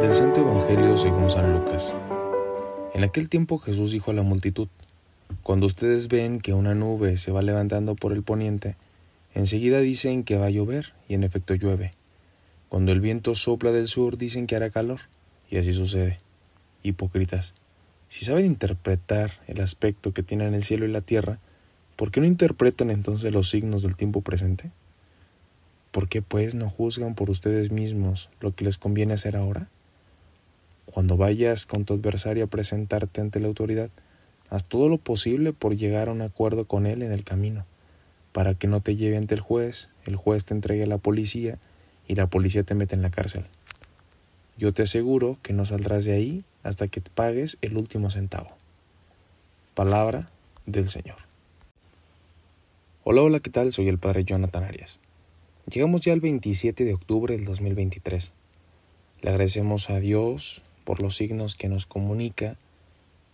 Del Santo Evangelio según San Lucas. En aquel tiempo Jesús dijo a la multitud, Cuando ustedes ven que una nube se va levantando por el poniente, enseguida dicen que va a llover y en efecto llueve. Cuando el viento sopla del sur dicen que hará calor y así sucede. Hipócritas, si saben interpretar el aspecto que tienen el cielo y la tierra, ¿por qué no interpretan entonces los signos del tiempo presente? ¿Por qué pues no juzgan por ustedes mismos lo que les conviene hacer ahora? Cuando vayas con tu adversario a presentarte ante la autoridad, haz todo lo posible por llegar a un acuerdo con él en el camino, para que no te lleve ante el juez, el juez te entregue a la policía y la policía te mete en la cárcel. Yo te aseguro que no saldrás de ahí hasta que te pagues el último centavo. Palabra del Señor. Hola, hola, ¿qué tal? Soy el Padre Jonathan Arias. Llegamos ya al 27 de octubre del 2023. Le agradecemos a Dios por los signos que nos comunica,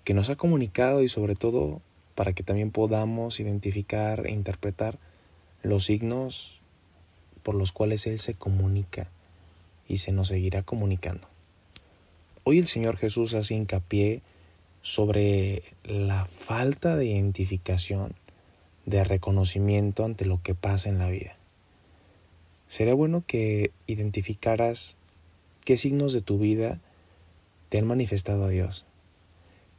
que nos ha comunicado y sobre todo para que también podamos identificar e interpretar los signos por los cuales Él se comunica y se nos seguirá comunicando. Hoy el Señor Jesús hace hincapié sobre la falta de identificación, de reconocimiento ante lo que pasa en la vida. Sería bueno que identificaras qué signos de tu vida te han manifestado a Dios,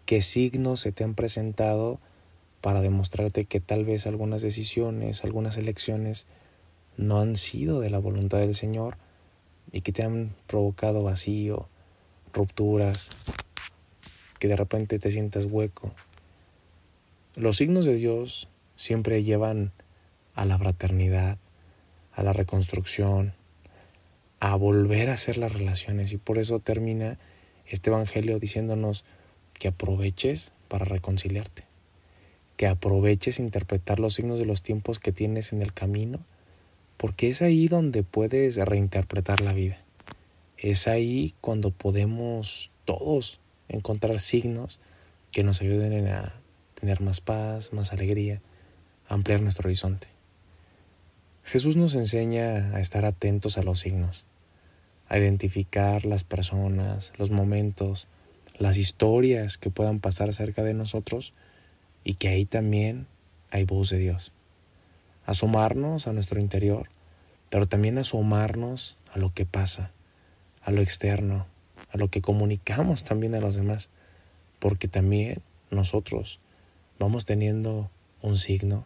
qué signos se te han presentado para demostrarte que tal vez algunas decisiones, algunas elecciones no han sido de la voluntad del Señor y que te han provocado vacío, rupturas, que de repente te sientas hueco. Los signos de Dios siempre llevan a la fraternidad, a la reconstrucción, a volver a hacer las relaciones. Y por eso termina este Evangelio diciéndonos que aproveches para reconciliarte, que aproveches interpretar los signos de los tiempos que tienes en el camino, porque es ahí donde puedes reinterpretar la vida. Es ahí cuando podemos todos encontrar signos que nos ayuden a tener más paz, más alegría, ampliar nuestro horizonte. Jesús nos enseña a estar atentos a los signos, a identificar las personas, los momentos, las historias que puedan pasar cerca de nosotros y que ahí también hay voz de Dios. Asomarnos a nuestro interior, pero también asomarnos a lo que pasa, a lo externo, a lo que comunicamos también a los demás, porque también nosotros vamos teniendo un signo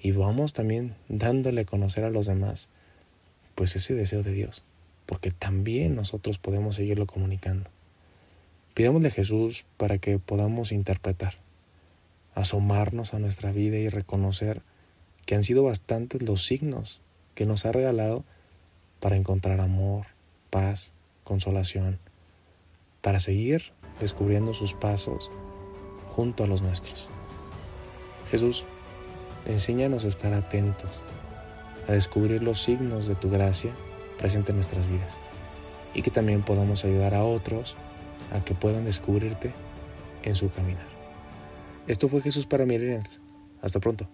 y vamos también dándole a conocer a los demás pues ese deseo de Dios, porque también nosotros podemos seguirlo comunicando. Pidámosle a Jesús para que podamos interpretar, asomarnos a nuestra vida y reconocer que han sido bastantes los signos que nos ha regalado para encontrar amor, paz, consolación, para seguir descubriendo sus pasos junto a los nuestros. Jesús, Enséñanos a estar atentos, a descubrir los signos de tu gracia presente en nuestras vidas y que también podamos ayudar a otros a que puedan descubrirte en su caminar. Esto fue Jesús para Millennials. Hasta pronto.